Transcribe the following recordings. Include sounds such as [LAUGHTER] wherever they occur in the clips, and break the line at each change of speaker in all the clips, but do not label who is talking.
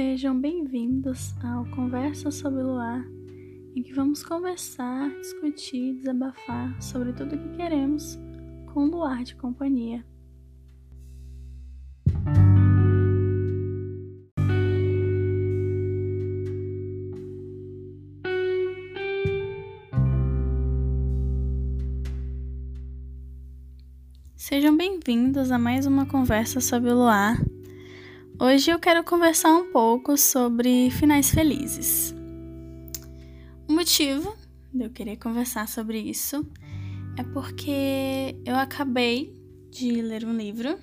Sejam bem-vindos ao Conversa sobre o Luar, em que vamos conversar, discutir, desabafar sobre tudo o que queremos com o luar de companhia. Sejam bem-vindos a mais uma conversa sobre o luar. Hoje eu quero conversar um pouco sobre finais felizes. O motivo de eu querer conversar sobre isso é porque eu acabei de ler um livro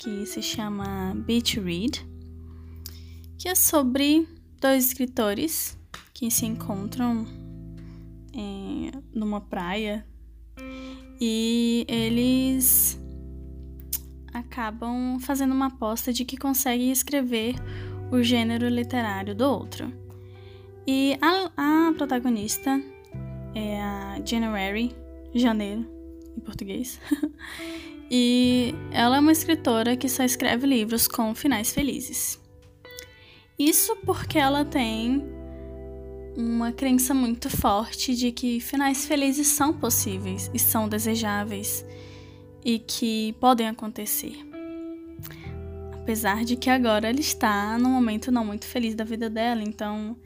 que se chama Beach Read, que é sobre dois escritores que se encontram em, numa praia e eles acabam fazendo uma aposta de que conseguem escrever o gênero literário do outro. E a, a protagonista é a January, janeiro em português. [LAUGHS] e ela é uma escritora que só escreve livros com finais felizes. Isso porque ela tem uma crença muito forte de que finais felizes são possíveis e são desejáveis e que podem acontecer. Apesar de que agora ela está num momento não muito feliz da vida dela, então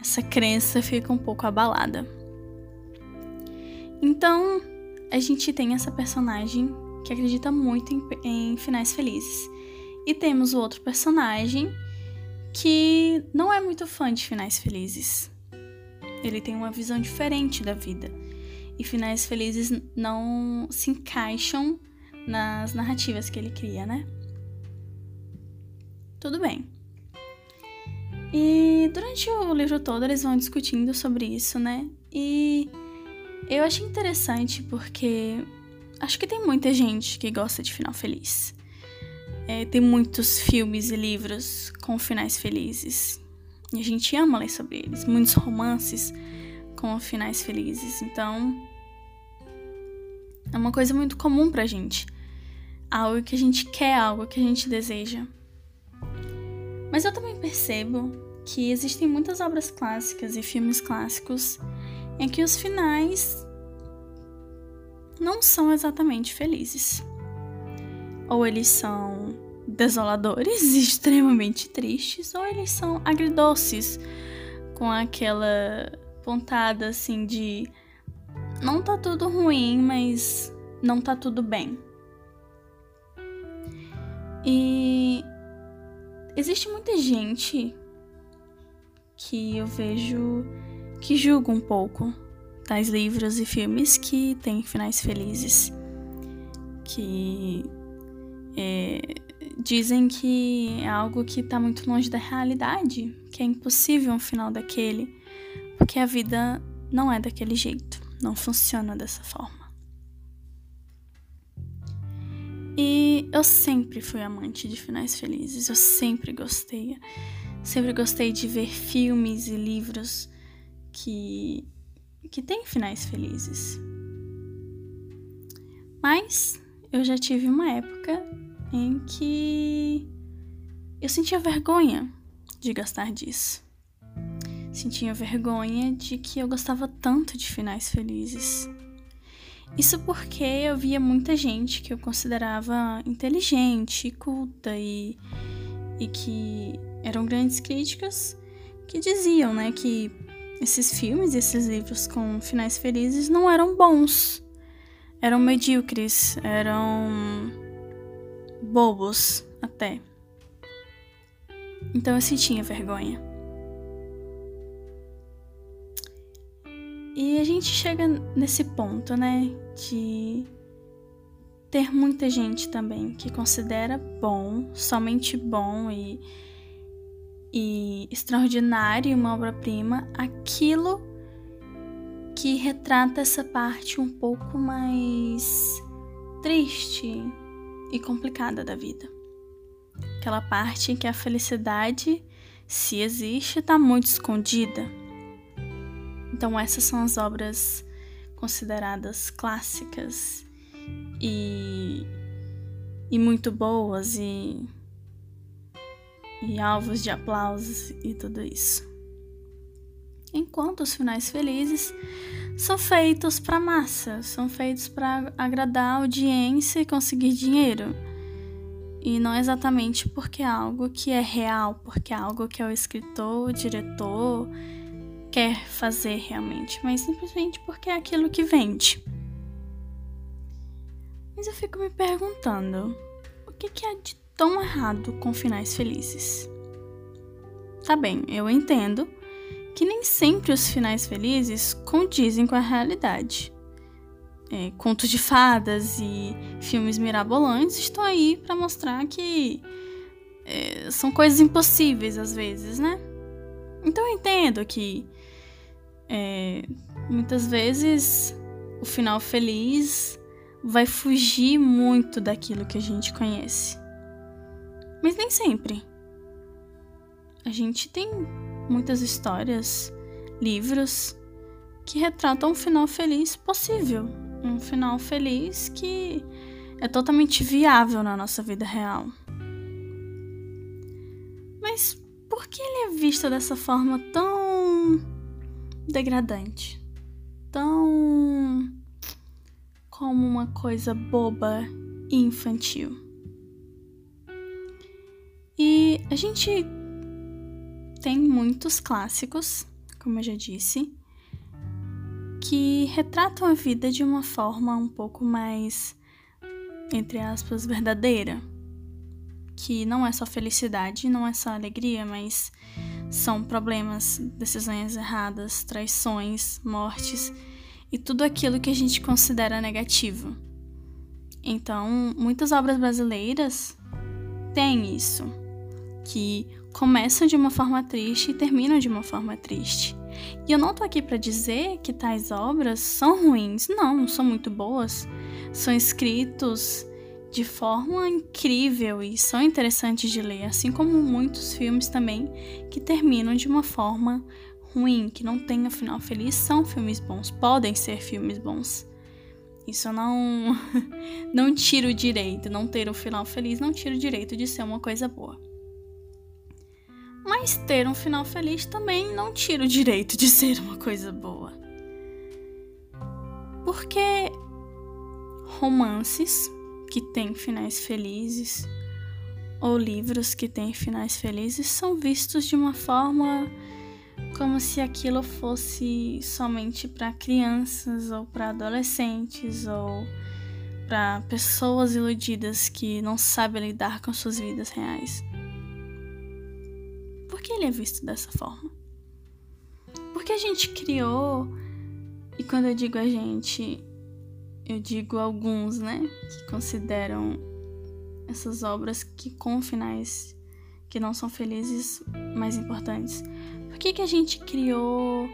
essa crença fica um pouco abalada. Então, a gente tem essa personagem que acredita muito em, em finais felizes. E temos o outro personagem que não é muito fã de finais felizes. Ele tem uma visão diferente da vida e finais felizes não se encaixam nas narrativas que ele cria, né? Tudo bem. E durante o livro todo eles vão discutindo sobre isso, né? E eu achei interessante porque acho que tem muita gente que gosta de final feliz. É, tem muitos filmes e livros com finais felizes. E a gente ama ler sobre eles. Muitos romances com finais felizes. Então, é uma coisa muito comum pra gente. Algo que a gente quer, algo que a gente deseja. Mas eu também percebo que existem muitas obras clássicas e filmes clássicos em que os finais não são exatamente felizes. Ou eles são desoladores [LAUGHS] extremamente tristes, ou eles são agridoces, com aquela pontada assim de não tá tudo ruim, mas não tá tudo bem. E existe muita gente que eu vejo que julga um pouco tais livros e filmes que têm finais felizes, que é, dizem que é algo que está muito longe da realidade, que é impossível um final daquele, porque a vida não é daquele jeito não funciona dessa forma. E eu sempre fui amante de finais felizes, eu sempre gostei. Sempre gostei de ver filmes e livros que que têm finais felizes. Mas eu já tive uma época em que eu sentia vergonha de gastar disso. Sentia vergonha de que eu gostava tanto de finais felizes. Isso porque eu via muita gente que eu considerava inteligente, culta e, e que eram grandes críticas que diziam, né, que esses filmes e esses livros com finais felizes não eram bons. Eram medíocres, eram bobos até. Então eu sentia vergonha. E a gente chega nesse ponto, né, de ter muita gente também que considera bom, somente bom e, e extraordinário uma obra-prima aquilo que retrata essa parte um pouco mais triste e complicada da vida. Aquela parte em que a felicidade, se existe, está muito escondida então, essas são as obras consideradas clássicas e, e muito boas e, e alvos de aplausos e tudo isso. Enquanto os finais felizes são feitos para massa, são feitos para agradar a audiência e conseguir dinheiro. E não exatamente porque é algo que é real, porque é algo que é o escritor, o diretor quer fazer realmente, mas simplesmente porque é aquilo que vende. Mas eu fico me perguntando, o que, que é de tão errado com finais felizes? Tá bem, eu entendo que nem sempre os finais felizes condizem com a realidade. É, contos de fadas e filmes mirabolantes estão aí para mostrar que é, são coisas impossíveis às vezes, né? Então eu entendo que muitas vezes o final feliz vai fugir muito daquilo que a gente conhece. Mas nem sempre. A gente tem muitas histórias, livros que retratam um final feliz possível, um final feliz que é totalmente viável na nossa vida real. Mas por que ele é visto dessa forma tão degradante? Tão como uma coisa boba e infantil. E a gente tem muitos clássicos, como eu já disse, que retratam a vida de uma forma um pouco mais, entre aspas, verdadeira. Que não é só felicidade, não é só alegria, mas são problemas, decisões erradas, traições, mortes e tudo aquilo que a gente considera negativo. Então, muitas obras brasileiras têm isso, que começam de uma forma triste e terminam de uma forma triste. E eu não tô aqui para dizer que tais obras são ruins, não, são muito boas. São escritos de forma incrível e são interessantes de ler, assim como muitos filmes também que terminam de uma forma ruim, que não tenha final feliz, são filmes bons, podem ser filmes bons. Isso não [LAUGHS] não tira o direito, não ter um final feliz não tira o direito de ser uma coisa boa. Mas ter um final feliz também não tira o direito de ser uma coisa boa. Porque romances que têm finais felizes ou livros que têm finais felizes são vistos de uma forma como se aquilo fosse somente para crianças ou para adolescentes ou para pessoas iludidas que não sabem lidar com suas vidas reais. Por que ele é visto dessa forma? Porque a gente criou, e quando eu digo a gente, eu digo alguns, né, que consideram essas obras que com finais que não são felizes mais importantes. Por que, que a gente criou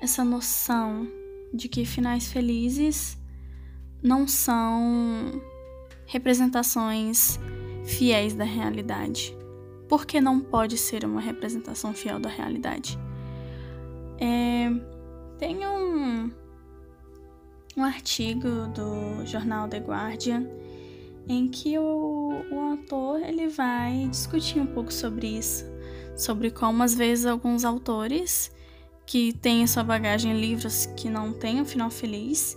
essa noção de que finais felizes não são representações fiéis da realidade? Por que não pode ser uma representação fiel da realidade? É, tem um, um artigo do jornal The Guardian em que o, o ator ele vai discutir um pouco sobre isso, sobre como às vezes alguns autores que têm em sua bagagem livros que não têm um final feliz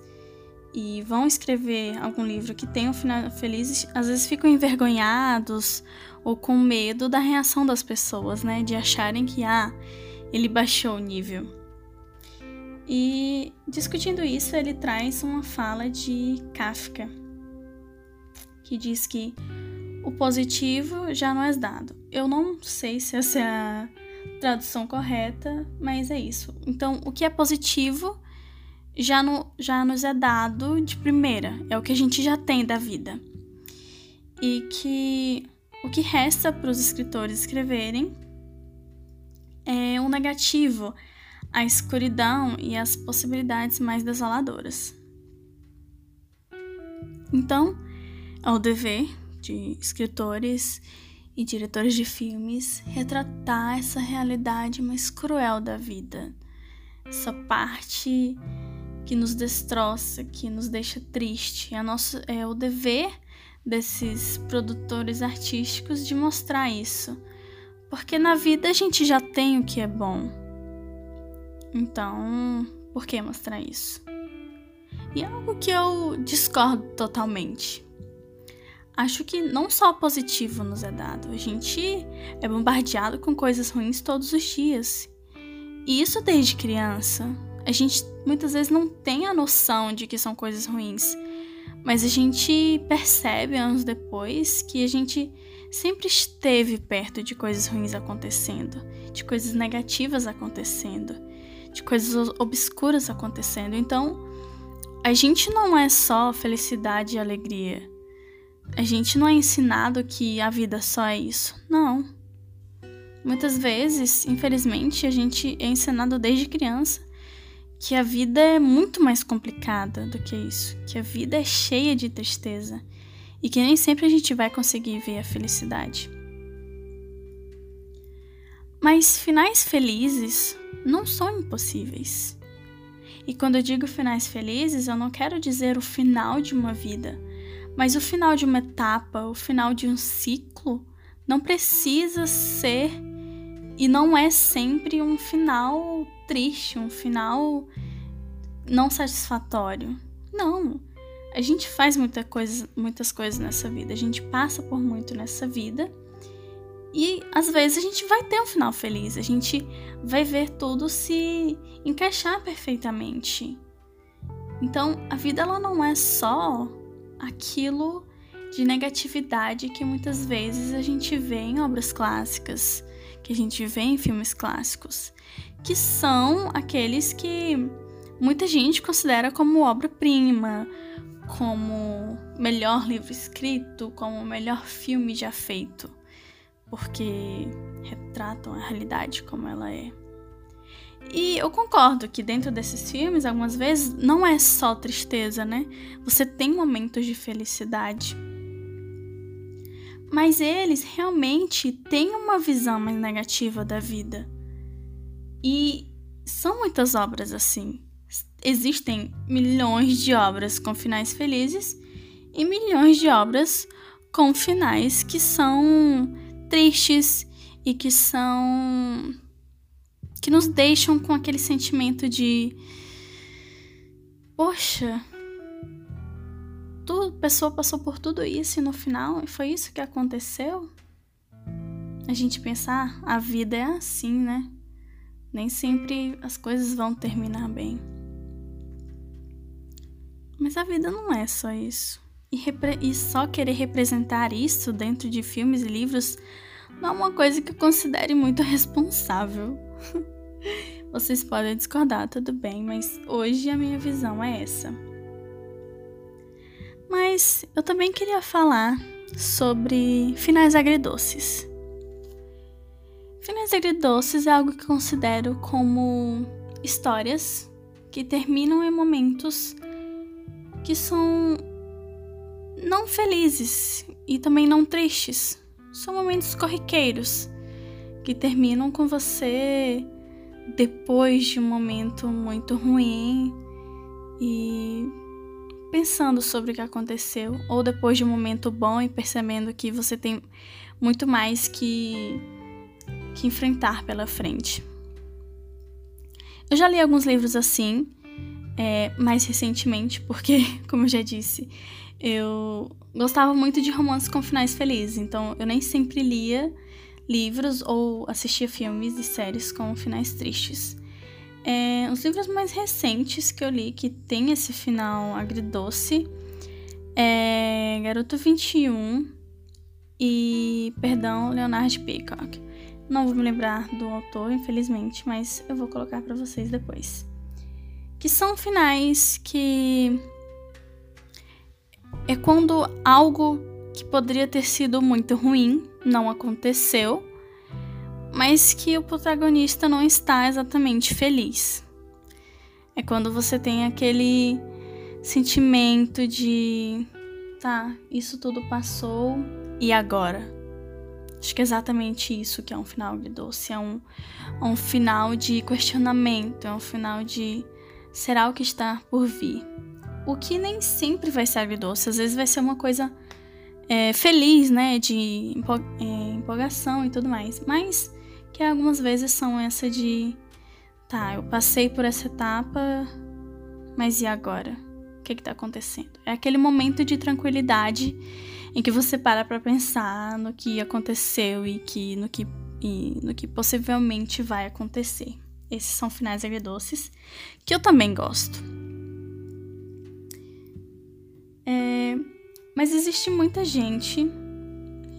e vão escrever algum livro que tem um final feliz, às vezes ficam envergonhados ou com medo da reação das pessoas, né, de acharem que ah, ele baixou o nível. E discutindo isso, ele traz uma fala de Kafka, que diz que o positivo já não é dado. Eu não sei se essa é a tradução correta, mas é isso. Então, o que é positivo já, no, já nos é dado de primeira, é o que a gente já tem da vida. E que o que resta para os escritores escreverem é um negativo, a escuridão e as possibilidades mais desoladoras. Então, é o dever de escritores e diretores de filmes retratar essa realidade mais cruel da vida, essa parte que nos destroça, que nos deixa triste. É, nosso, é o dever desses produtores artísticos de mostrar isso, Porque na vida a gente já tem o que é bom. Então, por que mostrar isso? E é algo que eu discordo totalmente. Acho que não só positivo nos é dado, a gente é bombardeado com coisas ruins todos os dias. E isso desde criança. A gente muitas vezes não tem a noção de que são coisas ruins, mas a gente percebe anos depois que a gente sempre esteve perto de coisas ruins acontecendo, de coisas negativas acontecendo, de coisas obscuras acontecendo. Então, a gente não é só felicidade e alegria. A gente não é ensinado que a vida só é isso. Não. Muitas vezes, infelizmente, a gente é ensinado desde criança que a vida é muito mais complicada do que isso, que a vida é cheia de tristeza e que nem sempre a gente vai conseguir ver a felicidade. Mas finais felizes não são impossíveis. E quando eu digo finais felizes, eu não quero dizer o final de uma vida, mas o final de uma etapa, o final de um ciclo, não precisa ser e não é sempre um final triste, um final não satisfatório. Não. A gente faz muita coisa, muitas coisas nessa vida, a gente passa por muito nessa vida. E às vezes a gente vai ter um final feliz, a gente vai ver tudo se encaixar perfeitamente. Então, a vida ela não é só aquilo de negatividade que muitas vezes a gente vê em obras clássicas, que a gente vê em filmes clássicos, que são aqueles que muita gente considera como obra-prima, como melhor livro escrito, como melhor filme já feito, porque retratam a realidade como ela é. E eu concordo que dentro desses filmes, algumas vezes, não é só tristeza, né? Você tem momentos de felicidade. Mas eles realmente têm uma visão mais negativa da vida. E são muitas obras assim existem milhões de obras com finais felizes e milhões de obras com finais que são tristes e que são que nos deixam com aquele sentimento de poxa, a pessoa passou por tudo isso e no final foi isso que aconteceu? A gente pensar, ah, a vida é assim, né? Nem sempre as coisas vão terminar bem. Mas a vida não é só isso. E, e, só querer representar isso dentro de filmes e livros não é uma coisa que eu considere muito [LAUGHS] responsável. [LAUGHS] Vocês podem discordar, tudo bem, mas hoje a minha visão é essa. Mas eu também queria falar sobre finais agridoces. Finais agridoces é algo que considero como histórias que terminam em momentos que são não felizes e também não tristes. São momentos corriqueiros que terminam com você depois de um momento muito ruim e pensando sobre o que aconteceu, ou depois de um momento bom e percebendo que você tem muito mais que, que enfrentar pela frente. Eu já li alguns livros assim, é, mais recentemente, porque, [LAUGHS] como eu já disse, eu gostava muito de romances com finais felizes, então eu nem sempre lia livros ou assistia filmes e séries com finais tristes. É, os livros mais recentes que eu li que tem esse final agridoce é Garoto 21 e, perdão, Leonard Peacock. Não vou me lembrar do autor, infelizmente, mas eu vou colocar para vocês depois que são finais que é quando algo que poderia ter sido muito ruim não aconteceu, mas que o protagonista não está exatamente feliz. É quando você tem aquele sentimento de tá, isso tudo passou e agora? Acho que é exatamente isso que é um final agridoce. É um, é um final de questionamento, é um final de será o que está por vir. O que nem sempre vai ser agridoce, às vezes vai ser uma coisa é, feliz, né? De é, empolgação e tudo mais, mas que algumas vezes são essa de tá, eu passei por essa etapa, mas e agora? O que está acontecendo? É aquele momento de tranquilidade em que você para para pensar no que aconteceu e que no que e no que possivelmente vai acontecer. Esses são finais agridoces que eu também gosto. É, mas existe muita gente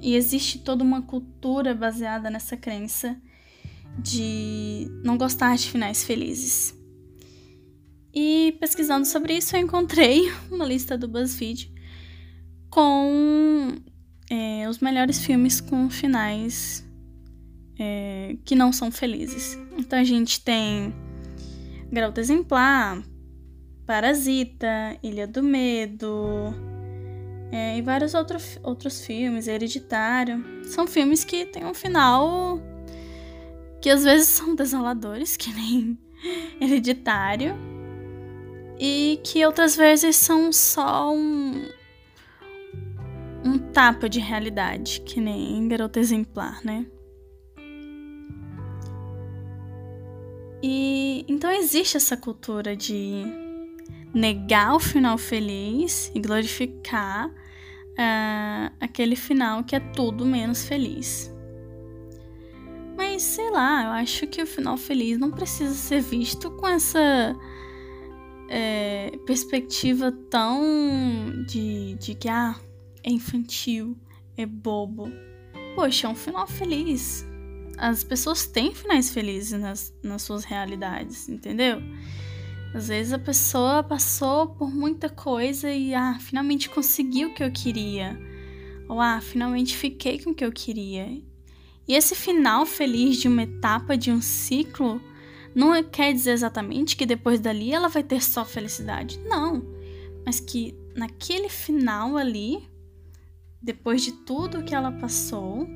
e existe toda uma cultura baseada nessa crença de não gostar de finais felizes. E pesquisando sobre isso, eu encontrei [LAUGHS] uma lista do BuzzFeed com é, os melhores filmes com finais é, que não são felizes. Então a gente tem Garota Exemplar, Parasita, Ilha do Medo é, e vários outro, outros filmes, Hereditário. São filmes que têm um final que às vezes são desoladores, que nem [LAUGHS] Hereditário, e que outras vezes são só um, um tapa de realidade, que nem Garota Exemplar, né? E então existe essa cultura de negar o final feliz e glorificar uh, aquele final que é tudo menos feliz. Mas sei lá, eu acho que o final feliz não precisa ser visto com essa é, perspectiva tão de, de que ah, é infantil, é bobo. Poxa, é um final feliz. As pessoas têm finais felizes nas, nas suas realidades, entendeu? Às vezes a pessoa passou por muita coisa e ah, finalmente conseguiu o que eu queria. Ou ah, finalmente fiquei com o que eu queria. E esse final feliz de uma etapa, de um ciclo, não é, quer dizer exatamente que depois dali ela vai ter só felicidade. Não. Mas que naquele final ali, depois de tudo que ela passou,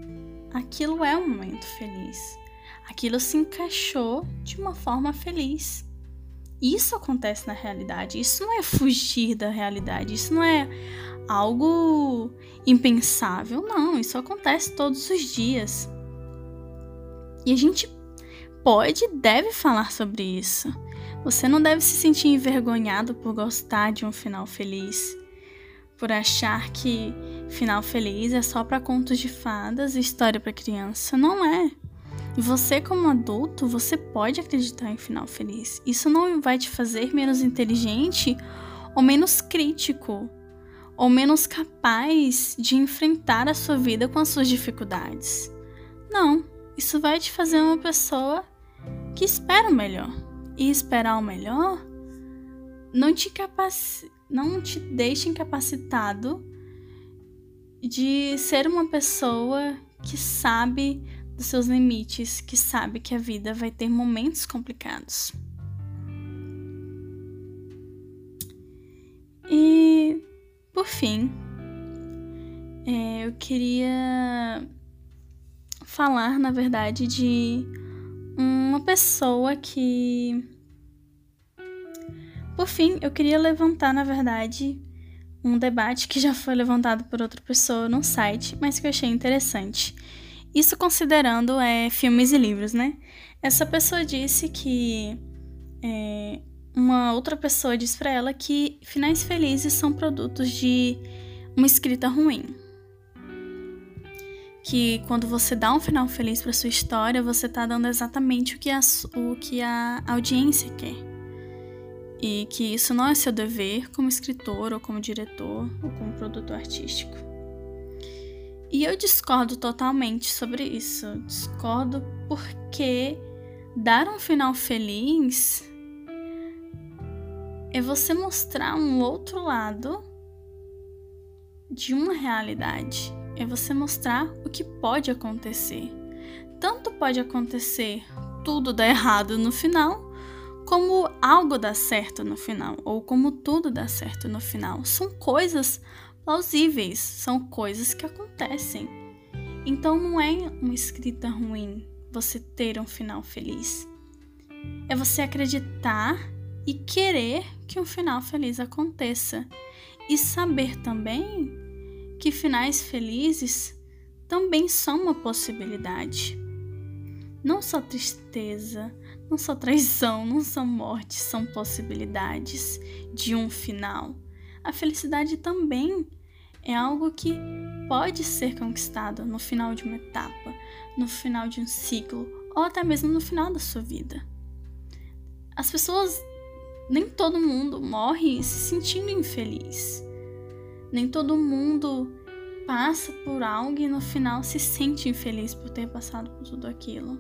aquilo é um momento feliz. Aquilo se encaixou de uma forma feliz. Isso acontece na realidade. Isso não é fugir da realidade. Isso não é algo impensável. Não, isso acontece todos os dias. E a gente pode e deve falar sobre isso. Você não deve se sentir envergonhado por gostar de um final feliz, por achar que final feliz é só para contos de fadas e história para criança. Não é. Você, como adulto, você pode acreditar em final feliz. Isso não vai te fazer menos inteligente ou menos crítico ou menos capaz de enfrentar a sua vida com as suas dificuldades. Não, isso vai te fazer uma pessoa que espera o melhor. E esperar o melhor não te capac... não te deixa incapacitado de ser uma pessoa que sabe dos seus limites, que sabe que a vida vai ter momentos complicados. E, por fim, é, eu queria falar, na verdade, de uma pessoa que. Por fim, eu queria levantar, na verdade, um debate que já foi levantado por outra pessoa no site, mas que eu achei interessante. Isso considerando é, filmes e livros, né? Essa pessoa disse que é, uma outra pessoa disse para ela que finais felizes são produtos de uma escrita ruim que quando você dá um final feliz para sua história, você tá dando exatamente o que a, o que a audiência quer. E que isso não é seu dever como escritor ou como diretor ou como produtor artístico. E eu discordo totalmente sobre isso. Discordo porque dar um final feliz é você mostrar um outro lado de uma realidade é você mostrar o que pode acontecer. Tanto pode acontecer tudo dar errado no final, como algo dar certo no final, ou como tudo dar certo no final. São coisas plausíveis, são coisas que acontecem. Então não é uma escrita ruim você ter um final feliz. É você acreditar e querer que um final feliz aconteça. E saber também que finais felizes também são uma possibilidade. Não só tristeza, não só traição, não só morte são possibilidades de um final. A felicidade também é algo que pode ser conquistado no final de uma etapa, no final de um ciclo ou até mesmo no final da sua vida. As pessoas, nem todo mundo morre se sentindo infeliz. Nem todo mundo passa por algo e no final se sente infeliz por ter passado por tudo aquilo.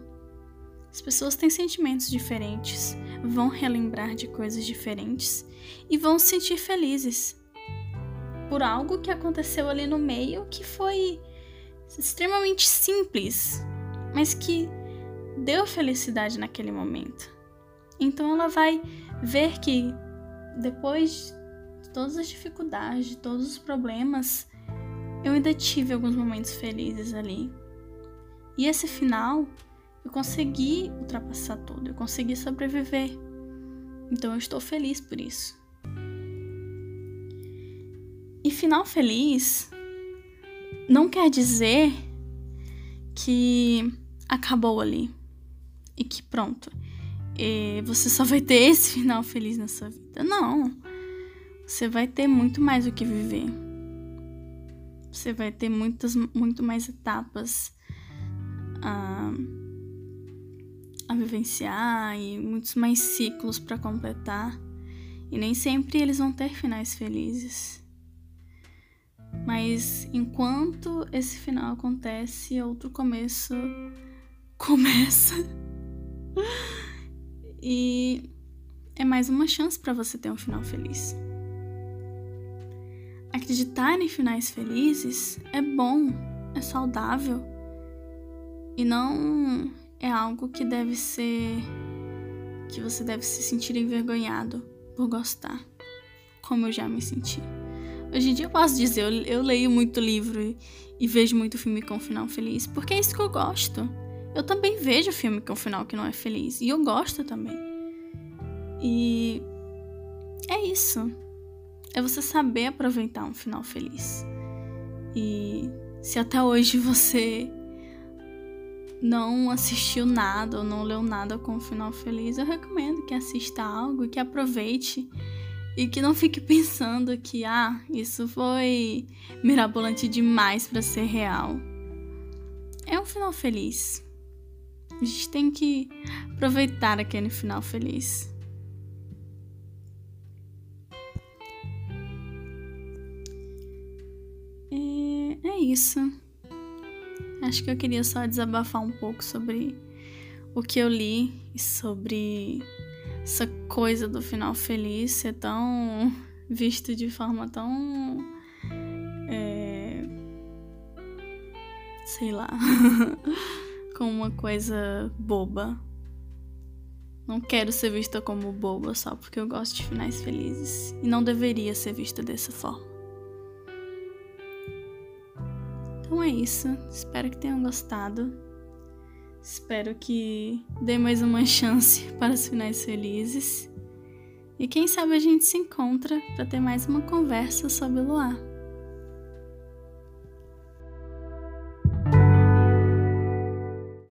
As pessoas têm sentimentos diferentes, vão relembrar de coisas diferentes e vão se sentir felizes por algo que aconteceu ali no meio que foi extremamente simples, mas que deu felicidade naquele momento. Então ela vai ver que depois de todas as dificuldades, de todos os problemas, eu ainda tive alguns momentos felizes ali. E esse final, eu consegui ultrapassar tudo, eu consegui sobreviver. Então eu estou feliz por isso. E final feliz não quer dizer que acabou ali e que pronto, e você só vai ter esse final feliz na sua vida. Não. Você vai ter muito mais o que viver. Você vai ter muitas, muito mais etapas a, a vivenciar e muitos mais ciclos para completar. E nem sempre eles vão ter finais felizes. Mas enquanto esse final acontece, outro começo [LAUGHS] começa. E é mais uma chance para você ter um final feliz. Acreditar em finais felizes é bom, é saudável e não é algo que deve ser que você deve se sentir envergonhado por gostar, como eu já me senti. Hoje em dia eu posso dizer, eu, eu leio muito livro e, e vejo muito filme com final feliz, porque é isso que eu gosto. Eu também vejo filme com final que não é feliz. E eu gosto também. E é isso. É você saber aproveitar um final feliz. E se até hoje você não assistiu nada ou não leu nada com um final feliz, eu recomendo que assista algo, que aproveite e que não fique [LAUGHS] pensando que ah, isso foi mirabolante demais para ser real. É um final feliz. A gente tem que aproveitar aquele final feliz. É, é isso. Acho que eu queria só desabafar um pouco sobre o que eu li e sobre essa coisa do final feliz ser tão [LAUGHS] visto de forma tão. É, sei lá. [LAUGHS] como uma coisa boba. Não quero ser vista como boba só porque eu gosto de finais felizes. E não deveria ser vista dessa forma. Então é isso. Espero que tenham gostado. Espero que dê mais uma [LAUGHS] chance para os finais felizes. E quem sabe a gente se encontra para ter mais uma conversa sobre o luar.